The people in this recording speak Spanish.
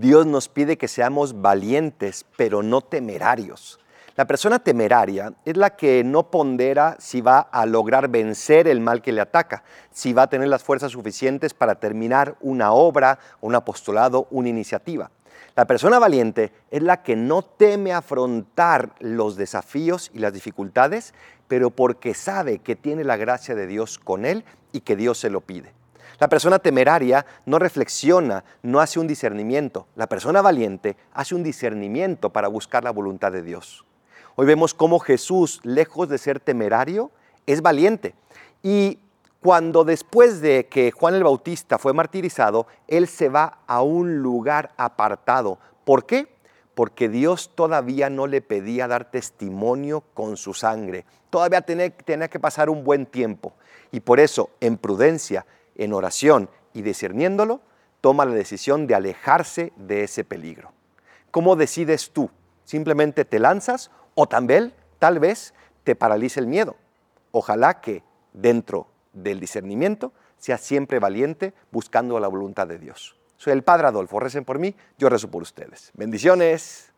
Dios nos pide que seamos valientes, pero no temerarios. La persona temeraria es la que no pondera si va a lograr vencer el mal que le ataca, si va a tener las fuerzas suficientes para terminar una obra, un apostolado, una iniciativa. La persona valiente es la que no teme afrontar los desafíos y las dificultades, pero porque sabe que tiene la gracia de Dios con él y que Dios se lo pide. La persona temeraria no reflexiona, no hace un discernimiento. La persona valiente hace un discernimiento para buscar la voluntad de Dios. Hoy vemos cómo Jesús, lejos de ser temerario, es valiente. Y cuando después de que Juan el Bautista fue martirizado, él se va a un lugar apartado. ¿Por qué? Porque Dios todavía no le pedía dar testimonio con su sangre. Todavía tenía, que pasar un buen tiempo. Y por eso, en prudencia, en oración y discerniéndolo, toma la decisión de alejarse de ese peligro. ¿Cómo decides tú? ¿Simplemente te lanzas o también, tal vez, te paraliza el miedo? Ojalá que dentro del discernimiento seas siempre valiente buscando la voluntad de Dios. Soy el Padre Adolfo, recen por mí, yo rezo por ustedes. Bendiciones.